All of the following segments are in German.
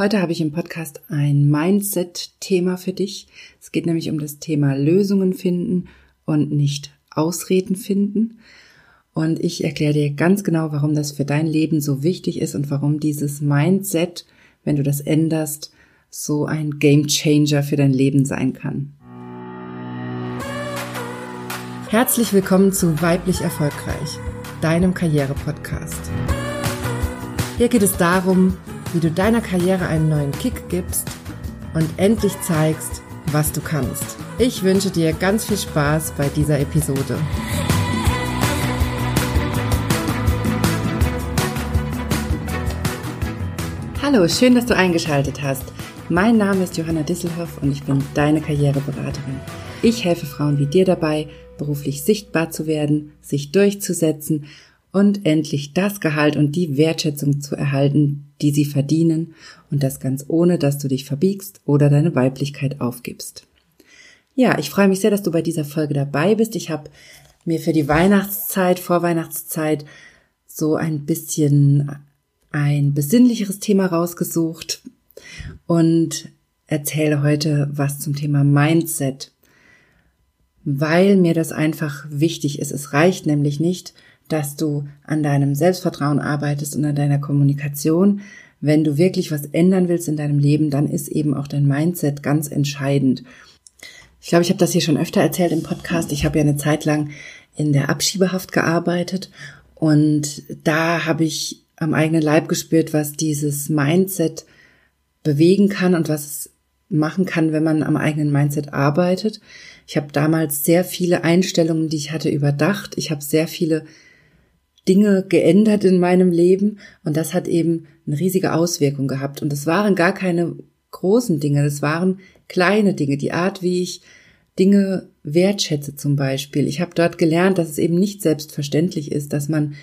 Heute habe ich im Podcast ein Mindset-Thema für dich. Es geht nämlich um das Thema Lösungen finden und nicht Ausreden finden. Und ich erkläre dir ganz genau, warum das für dein Leben so wichtig ist und warum dieses Mindset, wenn du das änderst, so ein Game Changer für dein Leben sein kann. Herzlich willkommen zu Weiblich Erfolgreich, deinem Karriere-Podcast. Hier geht es darum, wie du deiner Karriere einen neuen Kick gibst und endlich zeigst, was du kannst. Ich wünsche dir ganz viel Spaß bei dieser Episode. Hallo, schön, dass du eingeschaltet hast. Mein Name ist Johanna Disselhoff und ich bin deine Karriereberaterin. Ich helfe Frauen wie dir dabei, beruflich sichtbar zu werden, sich durchzusetzen und endlich das Gehalt und die Wertschätzung zu erhalten, die sie verdienen und das ganz ohne, dass du dich verbiegst oder deine Weiblichkeit aufgibst. Ja, ich freue mich sehr, dass du bei dieser Folge dabei bist. Ich habe mir für die Weihnachtszeit, Vorweihnachtszeit so ein bisschen ein besinnlicheres Thema rausgesucht und erzähle heute was zum Thema Mindset, weil mir das einfach wichtig ist. Es reicht nämlich nicht, dass du an deinem Selbstvertrauen arbeitest und an deiner Kommunikation. Wenn du wirklich was ändern willst in deinem Leben, dann ist eben auch dein Mindset ganz entscheidend. Ich glaube, ich habe das hier schon öfter erzählt im Podcast. Ich habe ja eine Zeit lang in der Abschiebehaft gearbeitet und da habe ich am eigenen Leib gespürt, was dieses Mindset bewegen kann und was es machen kann, wenn man am eigenen Mindset arbeitet. Ich habe damals sehr viele Einstellungen, die ich hatte, überdacht. Ich habe sehr viele Dinge geändert in meinem Leben und das hat eben eine riesige Auswirkung gehabt. Und es waren gar keine großen Dinge, das waren kleine Dinge, die Art, wie ich Dinge wertschätze zum Beispiel. Ich habe dort gelernt, dass es eben nicht selbstverständlich ist, dass man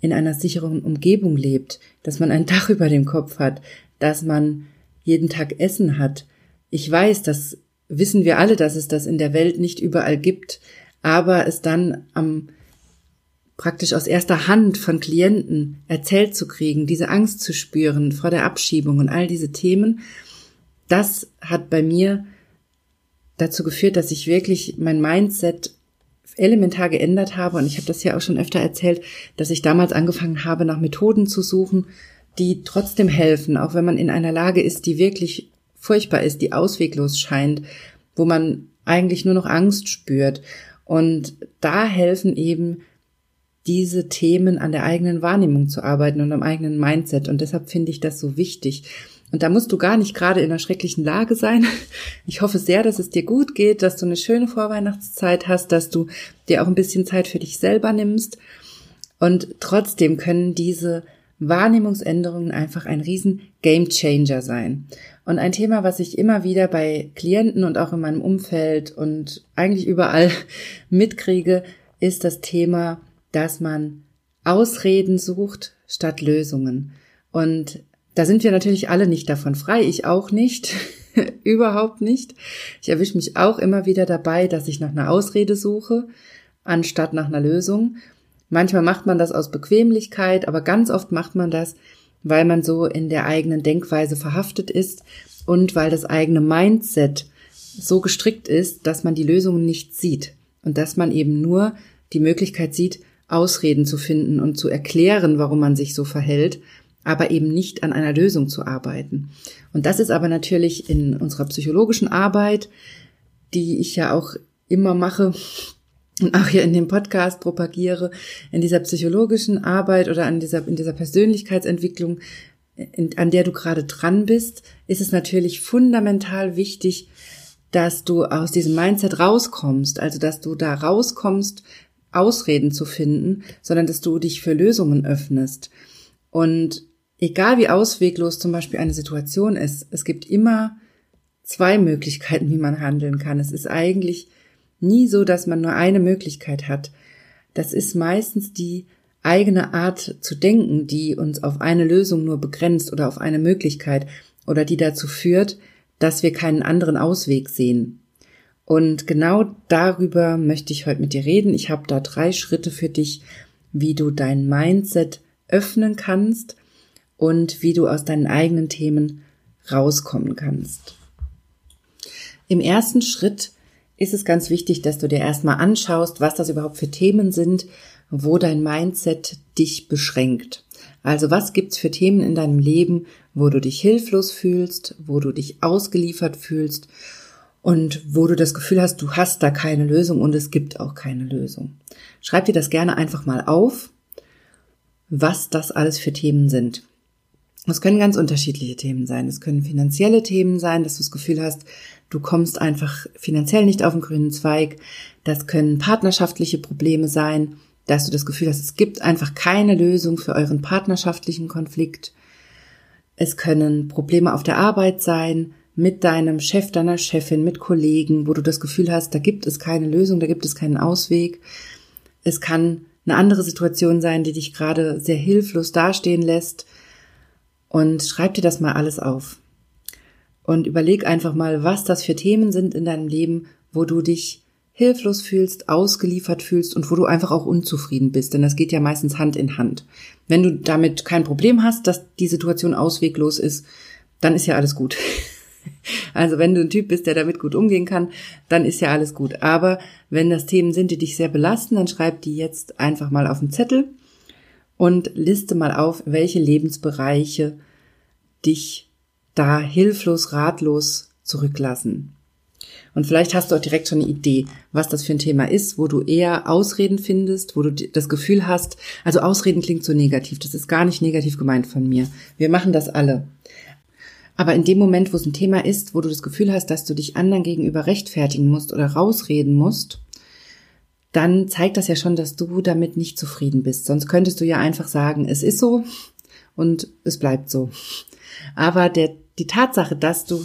in einer sicheren Umgebung lebt, dass man ein Dach über dem Kopf hat, dass man jeden Tag Essen hat. Ich weiß, das wissen wir alle, dass es das in der Welt nicht überall gibt, aber es dann am praktisch aus erster Hand von Klienten erzählt zu kriegen, diese Angst zu spüren vor der Abschiebung und all diese Themen, das hat bei mir dazu geführt, dass ich wirklich mein Mindset elementar geändert habe. Und ich habe das ja auch schon öfter erzählt, dass ich damals angefangen habe, nach Methoden zu suchen, die trotzdem helfen, auch wenn man in einer Lage ist, die wirklich furchtbar ist, die ausweglos scheint, wo man eigentlich nur noch Angst spürt. Und da helfen eben diese Themen an der eigenen Wahrnehmung zu arbeiten und am eigenen Mindset. Und deshalb finde ich das so wichtig. Und da musst du gar nicht gerade in einer schrecklichen Lage sein. Ich hoffe sehr, dass es dir gut geht, dass du eine schöne Vorweihnachtszeit hast, dass du dir auch ein bisschen Zeit für dich selber nimmst. Und trotzdem können diese Wahrnehmungsänderungen einfach ein riesen Game Changer sein. Und ein Thema, was ich immer wieder bei Klienten und auch in meinem Umfeld und eigentlich überall mitkriege, ist das Thema dass man Ausreden sucht statt Lösungen. Und da sind wir natürlich alle nicht davon frei, ich auch nicht, überhaupt nicht. Ich erwische mich auch immer wieder dabei, dass ich nach einer Ausrede suche, anstatt nach einer Lösung. Manchmal macht man das aus Bequemlichkeit, aber ganz oft macht man das, weil man so in der eigenen Denkweise verhaftet ist und weil das eigene Mindset so gestrickt ist, dass man die Lösungen nicht sieht und dass man eben nur die Möglichkeit sieht, Ausreden zu finden und zu erklären, warum man sich so verhält, aber eben nicht an einer Lösung zu arbeiten. Und das ist aber natürlich in unserer psychologischen Arbeit, die ich ja auch immer mache und auch hier in dem Podcast propagiere, in dieser psychologischen Arbeit oder an dieser, in dieser Persönlichkeitsentwicklung, in, an der du gerade dran bist, ist es natürlich fundamental wichtig, dass du aus diesem Mindset rauskommst, also dass du da rauskommst Ausreden zu finden, sondern dass du dich für Lösungen öffnest. Und egal wie ausweglos zum Beispiel eine Situation ist, es gibt immer zwei Möglichkeiten, wie man handeln kann. Es ist eigentlich nie so, dass man nur eine Möglichkeit hat. Das ist meistens die eigene Art zu denken, die uns auf eine Lösung nur begrenzt oder auf eine Möglichkeit oder die dazu führt, dass wir keinen anderen Ausweg sehen. Und genau darüber möchte ich heute mit dir reden. Ich habe da drei Schritte für dich, wie du dein Mindset öffnen kannst und wie du aus deinen eigenen Themen rauskommen kannst. Im ersten Schritt ist es ganz wichtig, dass du dir erstmal anschaust, was das überhaupt für Themen sind, wo dein Mindset dich beschränkt. Also was gibt's für Themen in deinem Leben, wo du dich hilflos fühlst, wo du dich ausgeliefert fühlst und wo du das Gefühl hast, du hast da keine Lösung und es gibt auch keine Lösung. Schreib dir das gerne einfach mal auf, was das alles für Themen sind. Es können ganz unterschiedliche Themen sein. Es können finanzielle Themen sein, dass du das Gefühl hast, du kommst einfach finanziell nicht auf den grünen Zweig. Das können partnerschaftliche Probleme sein, dass du das Gefühl hast, es gibt einfach keine Lösung für euren partnerschaftlichen Konflikt. Es können Probleme auf der Arbeit sein, mit deinem Chef, deiner Chefin, mit Kollegen, wo du das Gefühl hast, da gibt es keine Lösung, da gibt es keinen Ausweg. Es kann eine andere Situation sein, die dich gerade sehr hilflos dastehen lässt. Und schreib dir das mal alles auf. Und überleg einfach mal, was das für Themen sind in deinem Leben, wo du dich hilflos fühlst, ausgeliefert fühlst und wo du einfach auch unzufrieden bist. Denn das geht ja meistens Hand in Hand. Wenn du damit kein Problem hast, dass die Situation ausweglos ist, dann ist ja alles gut. Also wenn du ein Typ bist, der damit gut umgehen kann, dann ist ja alles gut. Aber wenn das Themen sind, die dich sehr belasten, dann schreib die jetzt einfach mal auf den Zettel und liste mal auf, welche Lebensbereiche dich da hilflos, ratlos zurücklassen. Und vielleicht hast du auch direkt schon eine Idee, was das für ein Thema ist, wo du eher Ausreden findest, wo du das Gefühl hast, also Ausreden klingt so negativ, das ist gar nicht negativ gemeint von mir. Wir machen das alle. Aber in dem Moment, wo es ein Thema ist, wo du das Gefühl hast, dass du dich anderen gegenüber rechtfertigen musst oder rausreden musst, dann zeigt das ja schon, dass du damit nicht zufrieden bist. Sonst könntest du ja einfach sagen, es ist so und es bleibt so. Aber der, die Tatsache, dass du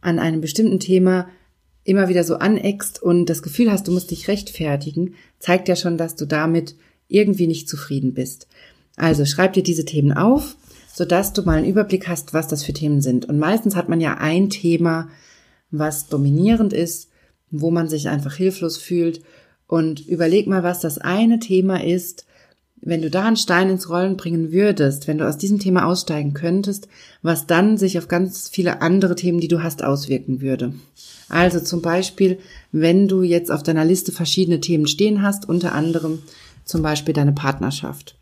an einem bestimmten Thema immer wieder so aneckst und das Gefühl hast, du musst dich rechtfertigen, zeigt ja schon, dass du damit irgendwie nicht zufrieden bist. Also schreib dir diese Themen auf sodass du mal einen Überblick hast, was das für Themen sind. Und meistens hat man ja ein Thema, was dominierend ist, wo man sich einfach hilflos fühlt. Und überleg mal, was das eine Thema ist, wenn du da einen Stein ins Rollen bringen würdest, wenn du aus diesem Thema aussteigen könntest, was dann sich auf ganz viele andere Themen, die du hast, auswirken würde. Also zum Beispiel, wenn du jetzt auf deiner Liste verschiedene Themen stehen hast, unter anderem zum Beispiel deine Partnerschaft.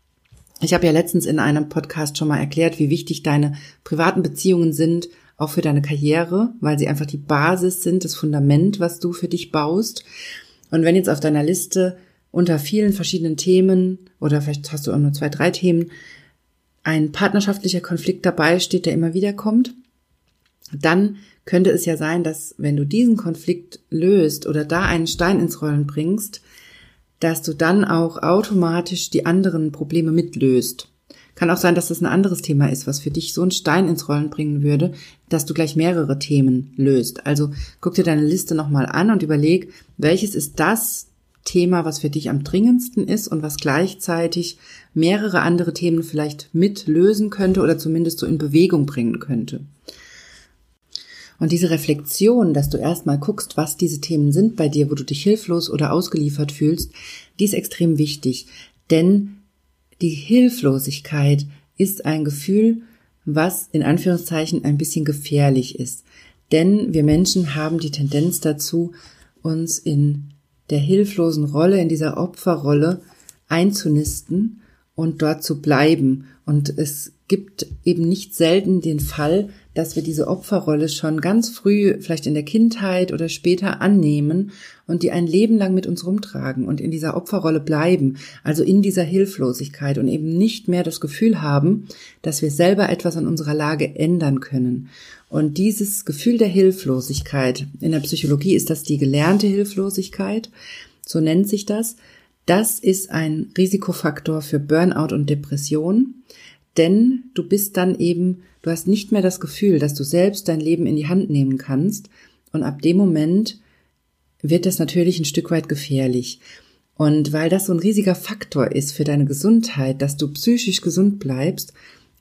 Ich habe ja letztens in einem Podcast schon mal erklärt, wie wichtig deine privaten Beziehungen sind, auch für deine Karriere, weil sie einfach die Basis sind, das Fundament, was du für dich baust. Und wenn jetzt auf deiner Liste unter vielen verschiedenen Themen oder vielleicht hast du auch nur zwei, drei Themen ein partnerschaftlicher Konflikt dabei steht, der immer wieder kommt, dann könnte es ja sein, dass wenn du diesen Konflikt löst oder da einen Stein ins Rollen bringst, dass du dann auch automatisch die anderen Probleme mitlöst. Kann auch sein, dass das ein anderes Thema ist, was für dich so einen Stein ins Rollen bringen würde, dass du gleich mehrere Themen löst. Also guck dir deine Liste nochmal an und überleg, welches ist das Thema, was für dich am dringendsten ist und was gleichzeitig mehrere andere Themen vielleicht mitlösen könnte oder zumindest so in Bewegung bringen könnte. Und diese Reflexion, dass du erstmal guckst, was diese Themen sind bei dir, wo du dich hilflos oder ausgeliefert fühlst, die ist extrem wichtig. Denn die Hilflosigkeit ist ein Gefühl, was in Anführungszeichen ein bisschen gefährlich ist. Denn wir Menschen haben die Tendenz dazu, uns in der hilflosen Rolle, in dieser Opferrolle einzunisten und dort zu bleiben. Und es gibt eben nicht selten den Fall, dass wir diese Opferrolle schon ganz früh, vielleicht in der Kindheit oder später annehmen und die ein Leben lang mit uns rumtragen und in dieser Opferrolle bleiben, also in dieser Hilflosigkeit und eben nicht mehr das Gefühl haben, dass wir selber etwas an unserer Lage ändern können. Und dieses Gefühl der Hilflosigkeit, in der Psychologie ist das die gelernte Hilflosigkeit, so nennt sich das, das ist ein Risikofaktor für Burnout und Depression, denn du bist dann eben Du hast nicht mehr das Gefühl, dass du selbst dein Leben in die Hand nehmen kannst. Und ab dem Moment wird das natürlich ein Stück weit gefährlich. Und weil das so ein riesiger Faktor ist für deine Gesundheit, dass du psychisch gesund bleibst,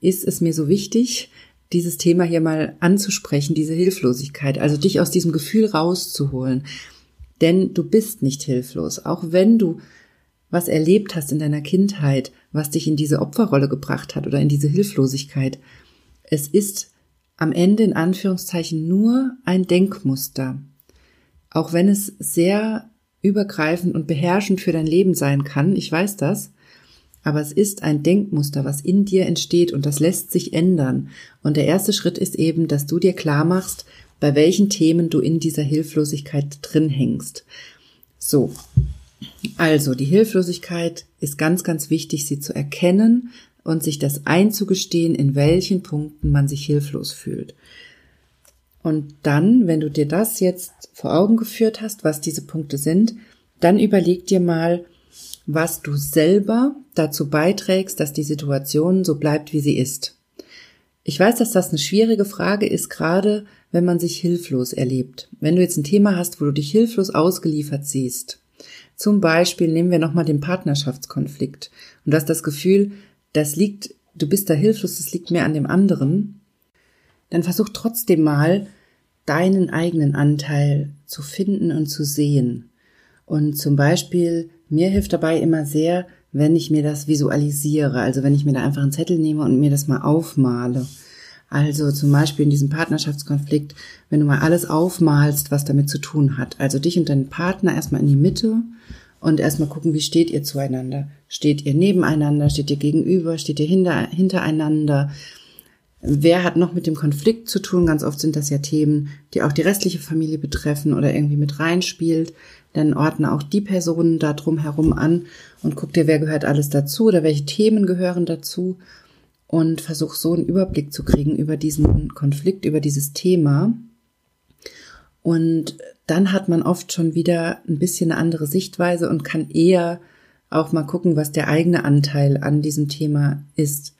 ist es mir so wichtig, dieses Thema hier mal anzusprechen, diese Hilflosigkeit, also dich aus diesem Gefühl rauszuholen. Denn du bist nicht hilflos, auch wenn du was erlebt hast in deiner Kindheit, was dich in diese Opferrolle gebracht hat oder in diese Hilflosigkeit. Es ist am Ende in Anführungszeichen nur ein Denkmuster. Auch wenn es sehr übergreifend und beherrschend für dein Leben sein kann, ich weiß das, aber es ist ein Denkmuster, was in dir entsteht und das lässt sich ändern. Und der erste Schritt ist eben, dass du dir klar machst, bei welchen Themen du in dieser Hilflosigkeit drin hängst. So. Also, die Hilflosigkeit ist ganz, ganz wichtig, sie zu erkennen und sich das einzugestehen, in welchen Punkten man sich hilflos fühlt. Und dann, wenn du dir das jetzt vor Augen geführt hast, was diese Punkte sind, dann überleg dir mal, was du selber dazu beiträgst, dass die Situation so bleibt, wie sie ist. Ich weiß, dass das eine schwierige Frage ist, gerade wenn man sich hilflos erlebt. Wenn du jetzt ein Thema hast, wo du dich hilflos ausgeliefert siehst. Zum Beispiel nehmen wir nochmal den Partnerschaftskonflikt und du hast das Gefühl, das liegt, du bist da hilflos, das liegt mehr an dem anderen. Dann versuch trotzdem mal, deinen eigenen Anteil zu finden und zu sehen. Und zum Beispiel, mir hilft dabei immer sehr, wenn ich mir das visualisiere, also wenn ich mir da einfach einen Zettel nehme und mir das mal aufmale. Also zum Beispiel in diesem Partnerschaftskonflikt, wenn du mal alles aufmalst, was damit zu tun hat. Also dich und deinen Partner erstmal in die Mitte und erstmal gucken, wie steht ihr zueinander? Steht ihr nebeneinander? Steht ihr gegenüber? Steht ihr hinter, hintereinander? Wer hat noch mit dem Konflikt zu tun? Ganz oft sind das ja Themen, die auch die restliche Familie betreffen oder irgendwie mit reinspielt. Dann ordne auch die Personen da drum herum an und guck dir, wer gehört alles dazu oder welche Themen gehören dazu und versuch so einen Überblick zu kriegen über diesen Konflikt, über dieses Thema. Und dann hat man oft schon wieder ein bisschen eine andere Sichtweise und kann eher auch mal gucken, was der eigene Anteil an diesem Thema ist.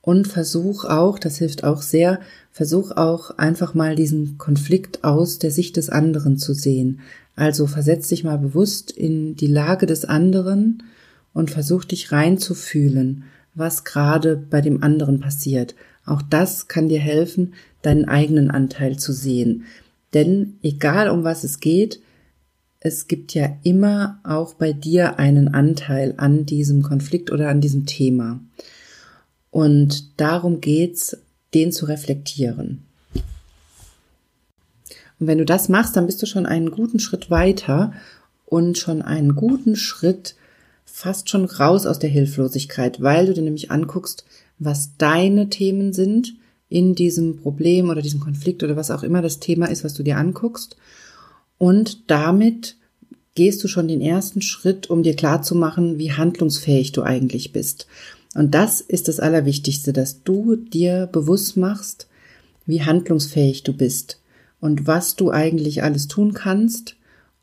Und versuch auch, das hilft auch sehr, versuch auch einfach mal diesen Konflikt aus der Sicht des anderen zu sehen. Also versetz dich mal bewusst in die Lage des anderen und versuch dich reinzufühlen, was gerade bei dem anderen passiert. Auch das kann dir helfen, deinen eigenen Anteil zu sehen. Denn egal um was es geht, es gibt ja immer auch bei dir einen Anteil an diesem Konflikt oder an diesem Thema. Und darum geht's, den zu reflektieren. Und wenn du das machst, dann bist du schon einen guten Schritt weiter und schon einen guten Schritt fast schon raus aus der Hilflosigkeit, weil du dir nämlich anguckst, was deine Themen sind in diesem Problem oder diesem Konflikt oder was auch immer das Thema ist, was du dir anguckst. Und damit gehst du schon den ersten Schritt, um dir klarzumachen, wie handlungsfähig du eigentlich bist. Und das ist das Allerwichtigste, dass du dir bewusst machst, wie handlungsfähig du bist und was du eigentlich alles tun kannst,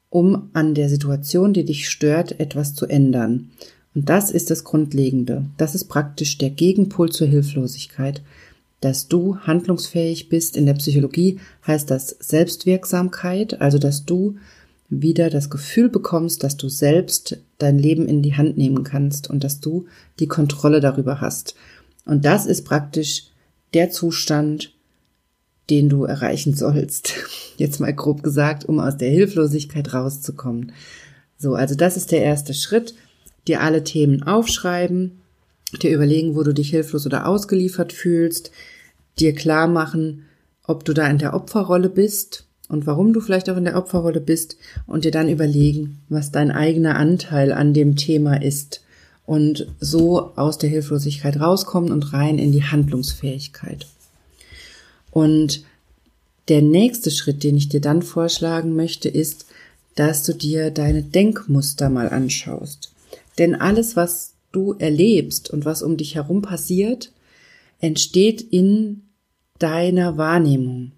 um an der Situation, die dich stört, etwas zu ändern. Und das ist das Grundlegende. Das ist praktisch der Gegenpol zur Hilflosigkeit. Dass du handlungsfähig bist in der Psychologie heißt das Selbstwirksamkeit, also dass du wieder das Gefühl bekommst, dass du selbst dein Leben in die Hand nehmen kannst und dass du die Kontrolle darüber hast. Und das ist praktisch der Zustand, den du erreichen sollst. Jetzt mal grob gesagt, um aus der Hilflosigkeit rauszukommen. So, also das ist der erste Schritt. Dir alle Themen aufschreiben, dir überlegen, wo du dich hilflos oder ausgeliefert fühlst, dir klar machen, ob du da in der Opferrolle bist und warum du vielleicht auch in der Opferrolle bist und dir dann überlegen, was dein eigener Anteil an dem Thema ist und so aus der Hilflosigkeit rauskommen und rein in die Handlungsfähigkeit. Und der nächste Schritt, den ich dir dann vorschlagen möchte, ist, dass du dir deine Denkmuster mal anschaust. Denn alles, was du erlebst und was um dich herum passiert, entsteht in deiner Wahrnehmung.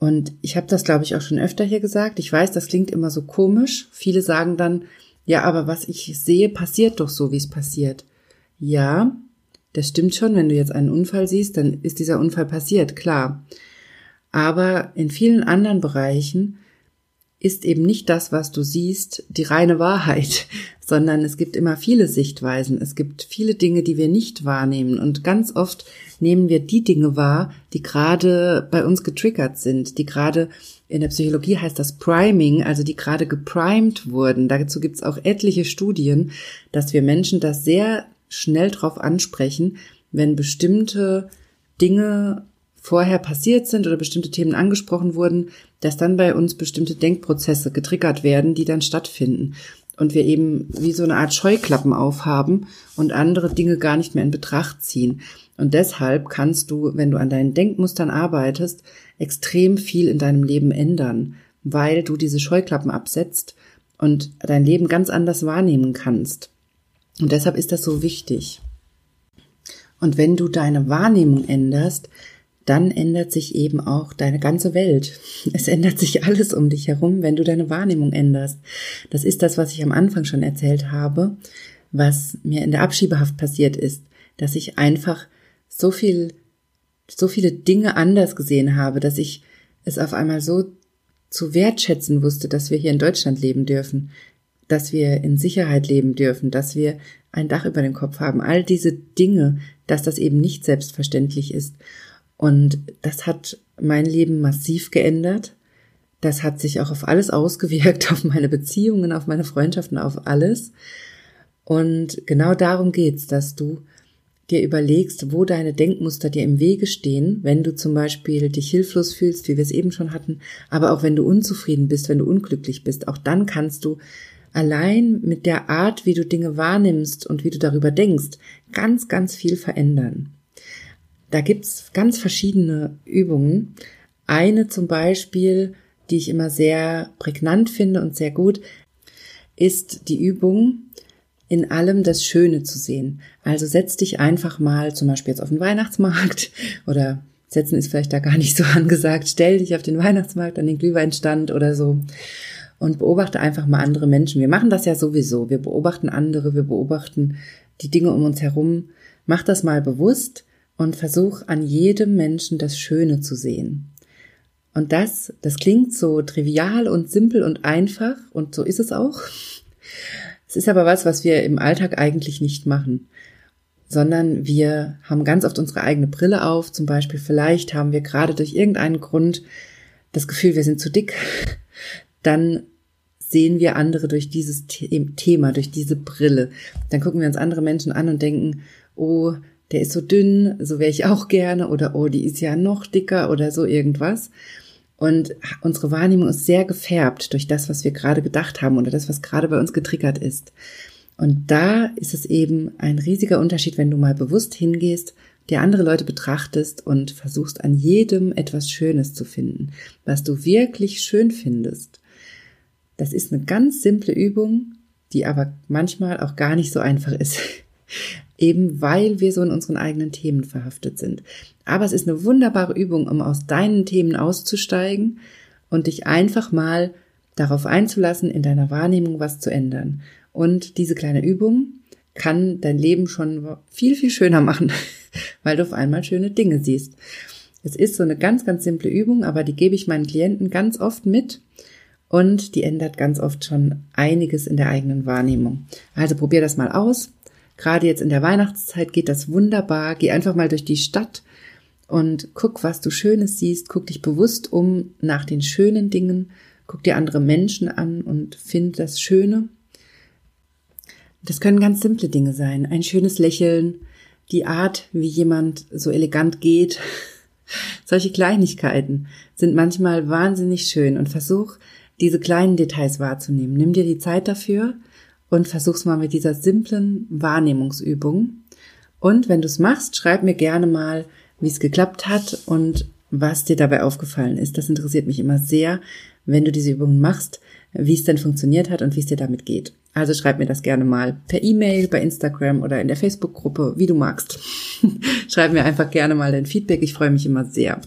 Und ich habe das, glaube ich, auch schon öfter hier gesagt. Ich weiß, das klingt immer so komisch. Viele sagen dann, ja, aber was ich sehe, passiert doch so, wie es passiert. Ja, das stimmt schon. Wenn du jetzt einen Unfall siehst, dann ist dieser Unfall passiert, klar. Aber in vielen anderen Bereichen ist eben nicht das, was du siehst, die reine Wahrheit, sondern es gibt immer viele Sichtweisen. Es gibt viele Dinge, die wir nicht wahrnehmen. Und ganz oft nehmen wir die Dinge wahr, die gerade bei uns getriggert sind, die gerade in der Psychologie heißt das Priming, also die gerade geprimed wurden. Dazu gibt es auch etliche Studien, dass wir Menschen das sehr schnell drauf ansprechen, wenn bestimmte Dinge vorher passiert sind oder bestimmte Themen angesprochen wurden, dass dann bei uns bestimmte Denkprozesse getriggert werden, die dann stattfinden. Und wir eben wie so eine Art Scheuklappen aufhaben und andere Dinge gar nicht mehr in Betracht ziehen. Und deshalb kannst du, wenn du an deinen Denkmustern arbeitest, extrem viel in deinem Leben ändern, weil du diese Scheuklappen absetzt und dein Leben ganz anders wahrnehmen kannst. Und deshalb ist das so wichtig. Und wenn du deine Wahrnehmung änderst, dann ändert sich eben auch deine ganze Welt. Es ändert sich alles um dich herum, wenn du deine Wahrnehmung änderst. Das ist das, was ich am Anfang schon erzählt habe, was mir in der Abschiebehaft passiert ist, dass ich einfach so viel, so viele Dinge anders gesehen habe, dass ich es auf einmal so zu wertschätzen wusste, dass wir hier in Deutschland leben dürfen, dass wir in Sicherheit leben dürfen, dass wir ein Dach über dem Kopf haben. All diese Dinge, dass das eben nicht selbstverständlich ist. Und das hat mein Leben massiv geändert. Das hat sich auch auf alles ausgewirkt, auf meine Beziehungen, auf meine Freundschaften, auf alles. Und genau darum geht's, dass du dir überlegst, wo deine Denkmuster dir im Wege stehen, wenn du zum Beispiel dich hilflos fühlst, wie wir es eben schon hatten, aber auch wenn du unzufrieden bist, wenn du unglücklich bist, auch dann kannst du allein mit der Art, wie du Dinge wahrnimmst und wie du darüber denkst, ganz, ganz viel verändern. Da gibt's ganz verschiedene Übungen. Eine zum Beispiel, die ich immer sehr prägnant finde und sehr gut, ist die Übung, in allem das Schöne zu sehen. Also setz dich einfach mal zum Beispiel jetzt auf den Weihnachtsmarkt oder setzen ist vielleicht da gar nicht so angesagt. Stell dich auf den Weihnachtsmarkt an den Glühweinstand oder so und beobachte einfach mal andere Menschen. Wir machen das ja sowieso. Wir beobachten andere, wir beobachten die Dinge um uns herum. Mach das mal bewusst und versuch an jedem Menschen das Schöne zu sehen. Und das, das klingt so trivial und simpel und einfach und so ist es auch. Es ist aber was, was wir im Alltag eigentlich nicht machen, sondern wir haben ganz oft unsere eigene Brille auf. Zum Beispiel vielleicht haben wir gerade durch irgendeinen Grund das Gefühl, wir sind zu dick. Dann sehen wir andere durch dieses Thema, durch diese Brille. Dann gucken wir uns andere Menschen an und denken, oh, der ist so dünn, so wäre ich auch gerne, oder oh, die ist ja noch dicker oder so irgendwas. Und unsere Wahrnehmung ist sehr gefärbt durch das, was wir gerade gedacht haben oder das, was gerade bei uns getriggert ist. Und da ist es eben ein riesiger Unterschied, wenn du mal bewusst hingehst, dir andere Leute betrachtest und versuchst an jedem etwas Schönes zu finden, was du wirklich schön findest. Das ist eine ganz simple Übung, die aber manchmal auch gar nicht so einfach ist eben weil wir so in unseren eigenen Themen verhaftet sind. Aber es ist eine wunderbare Übung, um aus deinen Themen auszusteigen und dich einfach mal darauf einzulassen, in deiner Wahrnehmung was zu ändern. Und diese kleine Übung kann dein Leben schon viel, viel schöner machen, weil du auf einmal schöne Dinge siehst. Es ist so eine ganz, ganz simple Übung, aber die gebe ich meinen Klienten ganz oft mit und die ändert ganz oft schon einiges in der eigenen Wahrnehmung. Also probier das mal aus. Gerade jetzt in der Weihnachtszeit geht das wunderbar. Geh einfach mal durch die Stadt und guck, was du Schönes siehst. Guck dich bewusst um nach den schönen Dingen. Guck dir andere Menschen an und find das Schöne. Das können ganz simple Dinge sein. Ein schönes Lächeln, die Art, wie jemand so elegant geht. Solche Kleinigkeiten sind manchmal wahnsinnig schön und versuch, diese kleinen Details wahrzunehmen. Nimm dir die Zeit dafür und versuch's mal mit dieser simplen Wahrnehmungsübung. Und wenn du es machst, schreib mir gerne mal, wie es geklappt hat und was dir dabei aufgefallen ist. Das interessiert mich immer sehr, wenn du diese Übungen machst, wie es denn funktioniert hat und wie es dir damit geht. Also schreib mir das gerne mal per E-Mail, bei Instagram oder in der Facebook-Gruppe, wie du magst. schreib mir einfach gerne mal dein Feedback. Ich freue mich immer sehr.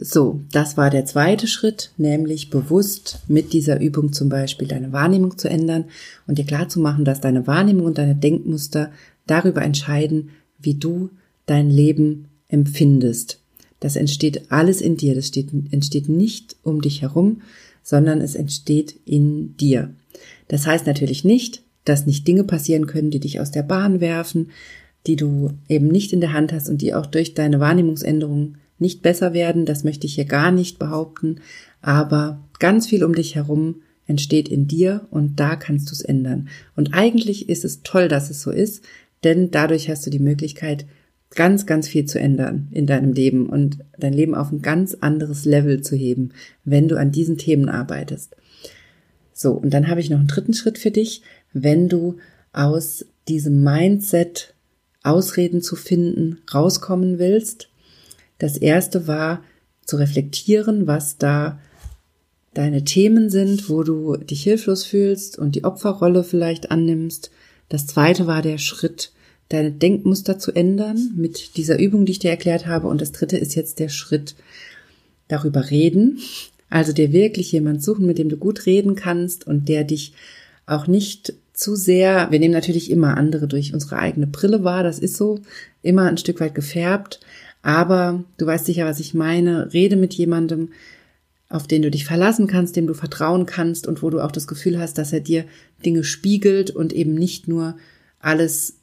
So, das war der zweite Schritt, nämlich bewusst mit dieser Übung zum Beispiel deine Wahrnehmung zu ändern und dir klar zu machen, dass deine Wahrnehmung und deine Denkmuster darüber entscheiden, wie du dein Leben empfindest. Das entsteht alles in dir, das steht, entsteht nicht um dich herum, sondern es entsteht in dir. Das heißt natürlich nicht, dass nicht Dinge passieren können, die dich aus der Bahn werfen, die du eben nicht in der Hand hast und die auch durch deine Wahrnehmungsänderungen nicht besser werden, das möchte ich hier gar nicht behaupten, aber ganz viel um dich herum entsteht in dir und da kannst du es ändern. Und eigentlich ist es toll, dass es so ist, denn dadurch hast du die Möglichkeit, ganz, ganz viel zu ändern in deinem Leben und dein Leben auf ein ganz anderes Level zu heben, wenn du an diesen Themen arbeitest. So, und dann habe ich noch einen dritten Schritt für dich, wenn du aus diesem Mindset Ausreden zu finden rauskommen willst. Das erste war zu reflektieren, was da deine Themen sind, wo du dich hilflos fühlst und die Opferrolle vielleicht annimmst. Das zweite war der Schritt, deine Denkmuster zu ändern mit dieser Übung, die ich dir erklärt habe. Und das dritte ist jetzt der Schritt darüber reden. Also dir wirklich jemand suchen, mit dem du gut reden kannst und der dich auch nicht zu sehr, wir nehmen natürlich immer andere durch unsere eigene Brille wahr, das ist so, immer ein Stück weit gefärbt, aber du weißt sicher, was ich meine, rede mit jemandem, auf den du dich verlassen kannst, dem du vertrauen kannst und wo du auch das Gefühl hast, dass er dir Dinge spiegelt und eben nicht nur alles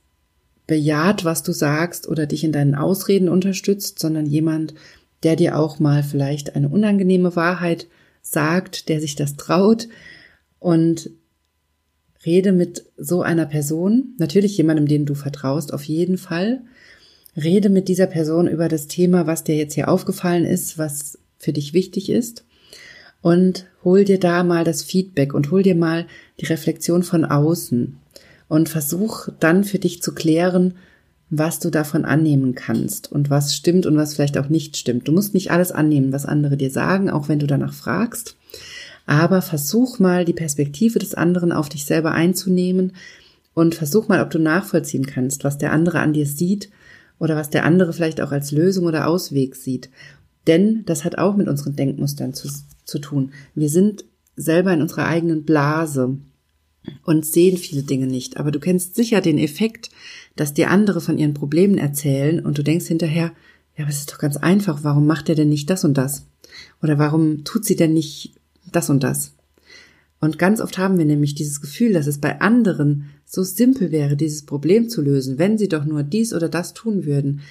bejaht, was du sagst oder dich in deinen Ausreden unterstützt, sondern jemand, der dir auch mal vielleicht eine unangenehme Wahrheit sagt, der sich das traut und rede mit so einer Person, natürlich jemandem, dem du vertraust, auf jeden Fall. Rede mit dieser Person über das Thema, was dir jetzt hier aufgefallen ist, was für dich wichtig ist. Und hol dir da mal das Feedback und hol dir mal die Reflexion von außen. Und versuch dann für dich zu klären, was du davon annehmen kannst und was stimmt und was vielleicht auch nicht stimmt. Du musst nicht alles annehmen, was andere dir sagen, auch wenn du danach fragst, aber versuch mal die Perspektive des anderen auf dich selber einzunehmen und versuch mal, ob du nachvollziehen kannst, was der andere an dir sieht oder was der andere vielleicht auch als Lösung oder Ausweg sieht. Denn das hat auch mit unseren Denkmustern zu, zu tun. Wir sind selber in unserer eigenen Blase und sehen viele Dinge nicht. Aber du kennst sicher den Effekt, dass dir andere von ihren Problemen erzählen und du denkst hinterher, ja, aber es ist doch ganz einfach, warum macht er denn nicht das und das? Oder warum tut sie denn nicht das und das? Und ganz oft haben wir nämlich dieses Gefühl, dass es bei anderen so simpel wäre, dieses Problem zu lösen, wenn sie doch nur dies oder das tun würden.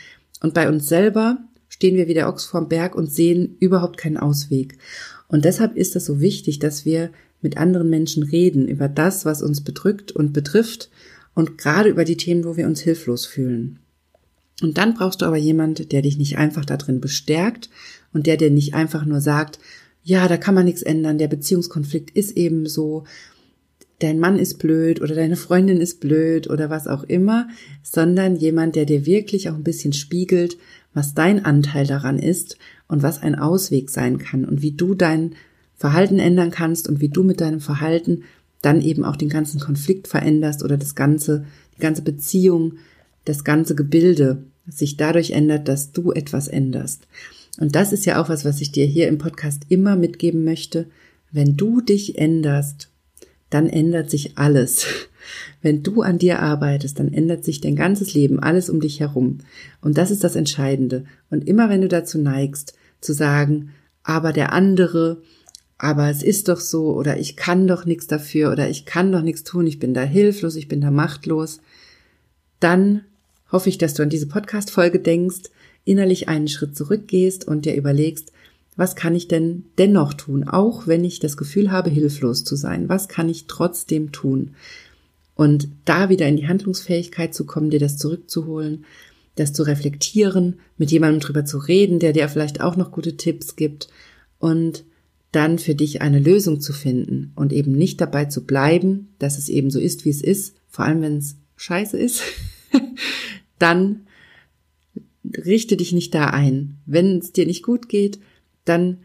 Und bei uns selber stehen wir wie der Ochs vorm Berg und sehen überhaupt keinen Ausweg. Und deshalb ist es so wichtig, dass wir mit anderen Menschen reden über das, was uns bedrückt und betrifft und gerade über die Themen, wo wir uns hilflos fühlen. Und dann brauchst du aber jemand, der dich nicht einfach da drin bestärkt und der dir nicht einfach nur sagt, ja, da kann man nichts ändern, der Beziehungskonflikt ist eben so, dein Mann ist blöd oder deine Freundin ist blöd oder was auch immer, sondern jemand, der dir wirklich auch ein bisschen spiegelt, was dein Anteil daran ist und was ein Ausweg sein kann und wie du dein Verhalten ändern kannst und wie du mit deinem Verhalten dann eben auch den ganzen Konflikt veränderst oder das ganze, die ganze Beziehung, das ganze Gebilde sich dadurch ändert, dass du etwas änderst. Und das ist ja auch was, was ich dir hier im Podcast immer mitgeben möchte. Wenn du dich änderst, dann ändert sich alles. Wenn du an dir arbeitest, dann ändert sich dein ganzes Leben, alles um dich herum. Und das ist das Entscheidende. Und immer wenn du dazu neigst, zu sagen, aber der andere, aber es ist doch so, oder ich kann doch nichts dafür, oder ich kann doch nichts tun, ich bin da hilflos, ich bin da machtlos, dann hoffe ich, dass du an diese Podcast-Folge denkst, innerlich einen Schritt zurückgehst und dir überlegst, was kann ich denn dennoch tun, auch wenn ich das Gefühl habe, hilflos zu sein? Was kann ich trotzdem tun? Und da wieder in die Handlungsfähigkeit zu kommen, dir das zurückzuholen, das zu reflektieren, mit jemandem drüber zu reden, der dir vielleicht auch noch gute Tipps gibt und dann für dich eine Lösung zu finden und eben nicht dabei zu bleiben, dass es eben so ist, wie es ist, vor allem wenn es scheiße ist, dann richte dich nicht da ein. Wenn es dir nicht gut geht, dann,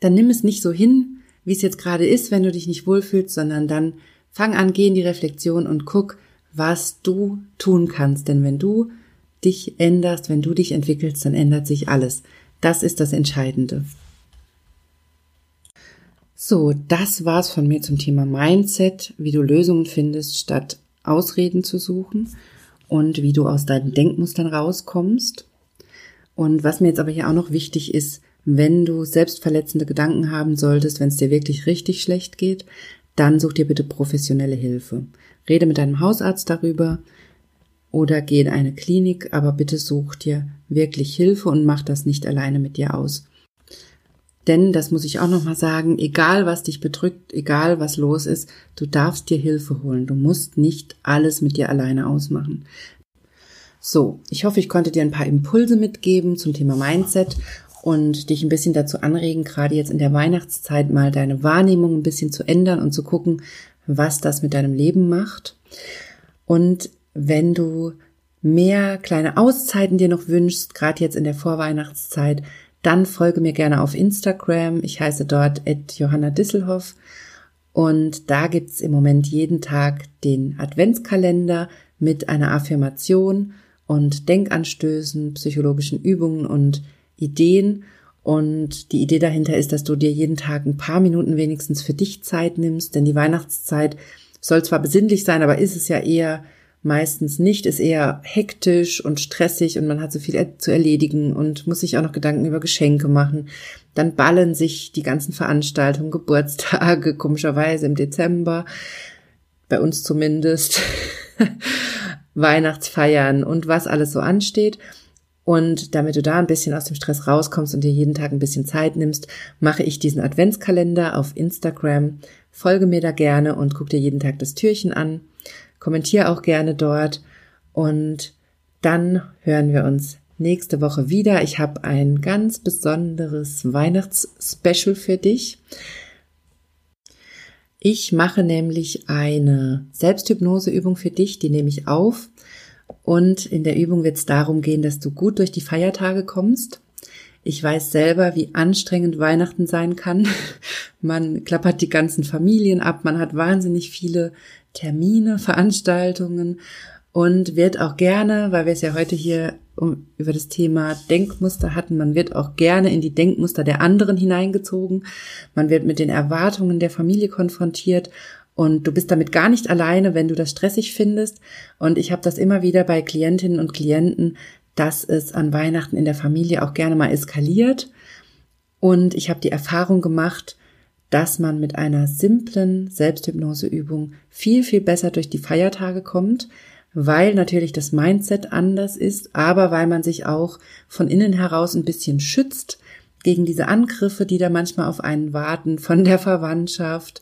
dann nimm es nicht so hin, wie es jetzt gerade ist, wenn du dich nicht wohlfühlst, sondern dann Fang an, geh in die Reflexion und guck, was du tun kannst. Denn wenn du dich änderst, wenn du dich entwickelst, dann ändert sich alles. Das ist das Entscheidende. So, das war's von mir zum Thema Mindset, wie du Lösungen findest, statt Ausreden zu suchen und wie du aus deinen Denkmustern rauskommst. Und was mir jetzt aber hier auch noch wichtig ist, wenn du selbstverletzende Gedanken haben solltest, wenn es dir wirklich richtig schlecht geht, dann such dir bitte professionelle Hilfe. Rede mit deinem Hausarzt darüber oder geh in eine Klinik, aber bitte such dir wirklich Hilfe und mach das nicht alleine mit dir aus. Denn, das muss ich auch nochmal sagen, egal was dich bedrückt, egal was los ist, du darfst dir Hilfe holen. Du musst nicht alles mit dir alleine ausmachen. So, ich hoffe, ich konnte dir ein paar Impulse mitgeben zum Thema Mindset und dich ein bisschen dazu anregen, gerade jetzt in der Weihnachtszeit mal deine Wahrnehmung ein bisschen zu ändern und zu gucken, was das mit deinem Leben macht. Und wenn du mehr kleine Auszeiten dir noch wünschst, gerade jetzt in der Vorweihnachtszeit, dann folge mir gerne auf Instagram. Ich heiße dort Johanna Disselhoff. Und da gibt's im Moment jeden Tag den Adventskalender mit einer Affirmation und Denkanstößen, psychologischen Übungen und Ideen. Und die Idee dahinter ist, dass du dir jeden Tag ein paar Minuten wenigstens für dich Zeit nimmst, denn die Weihnachtszeit soll zwar besinnlich sein, aber ist es ja eher meistens nicht, ist eher hektisch und stressig und man hat so viel zu erledigen und muss sich auch noch Gedanken über Geschenke machen. Dann ballen sich die ganzen Veranstaltungen, Geburtstage, komischerweise im Dezember, bei uns zumindest, Weihnachtsfeiern und was alles so ansteht. Und damit du da ein bisschen aus dem Stress rauskommst und dir jeden Tag ein bisschen Zeit nimmst, mache ich diesen Adventskalender auf Instagram. Folge mir da gerne und guck dir jeden Tag das Türchen an. Kommentier auch gerne dort. Und dann hören wir uns nächste Woche wieder. Ich habe ein ganz besonderes Weihnachtsspecial für dich. Ich mache nämlich eine Selbsthypnoseübung für dich, die nehme ich auf und in der Übung wird es darum gehen, dass du gut durch die Feiertage kommst. Ich weiß selber, wie anstrengend Weihnachten sein kann. Man klappert die ganzen Familien ab, man hat wahnsinnig viele Termine, Veranstaltungen und wird auch gerne, weil wir es ja heute hier um, über das Thema Denkmuster hatten, man wird auch gerne in die Denkmuster der anderen hineingezogen. Man wird mit den Erwartungen der Familie konfrontiert und du bist damit gar nicht alleine, wenn du das stressig findest. Und ich habe das immer wieder bei Klientinnen und Klienten, dass es an Weihnachten in der Familie auch gerne mal eskaliert. Und ich habe die Erfahrung gemacht, dass man mit einer simplen Selbsthypnoseübung viel, viel besser durch die Feiertage kommt, weil natürlich das Mindset anders ist, aber weil man sich auch von innen heraus ein bisschen schützt gegen diese Angriffe, die da manchmal auf einen warten, von der Verwandtschaft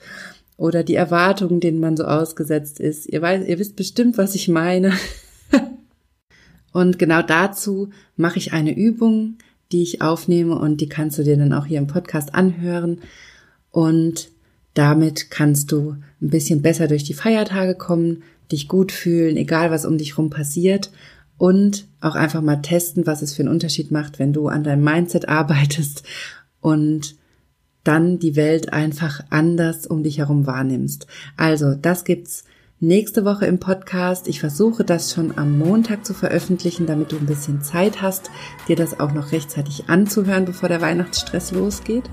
oder die Erwartungen, denen man so ausgesetzt ist. Ihr, weiß, ihr wisst bestimmt, was ich meine. und genau dazu mache ich eine Übung, die ich aufnehme und die kannst du dir dann auch hier im Podcast anhören. Und damit kannst du ein bisschen besser durch die Feiertage kommen, dich gut fühlen, egal was um dich rum passiert und auch einfach mal testen, was es für einen Unterschied macht, wenn du an deinem Mindset arbeitest und dann die Welt einfach anders um dich herum wahrnimmst. Also, das gibt's nächste Woche im Podcast. Ich versuche das schon am Montag zu veröffentlichen, damit du ein bisschen Zeit hast, dir das auch noch rechtzeitig anzuhören, bevor der Weihnachtsstress losgeht.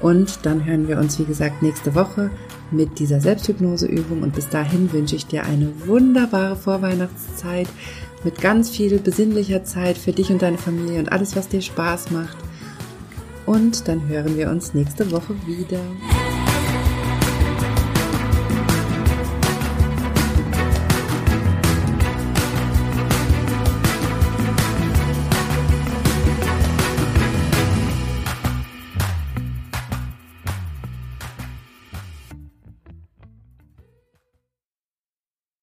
Und dann hören wir uns, wie gesagt, nächste Woche mit dieser Selbsthypnoseübung. Und bis dahin wünsche ich dir eine wunderbare Vorweihnachtszeit mit ganz viel besinnlicher Zeit für dich und deine Familie und alles, was dir Spaß macht. Und dann hören wir uns nächste Woche wieder.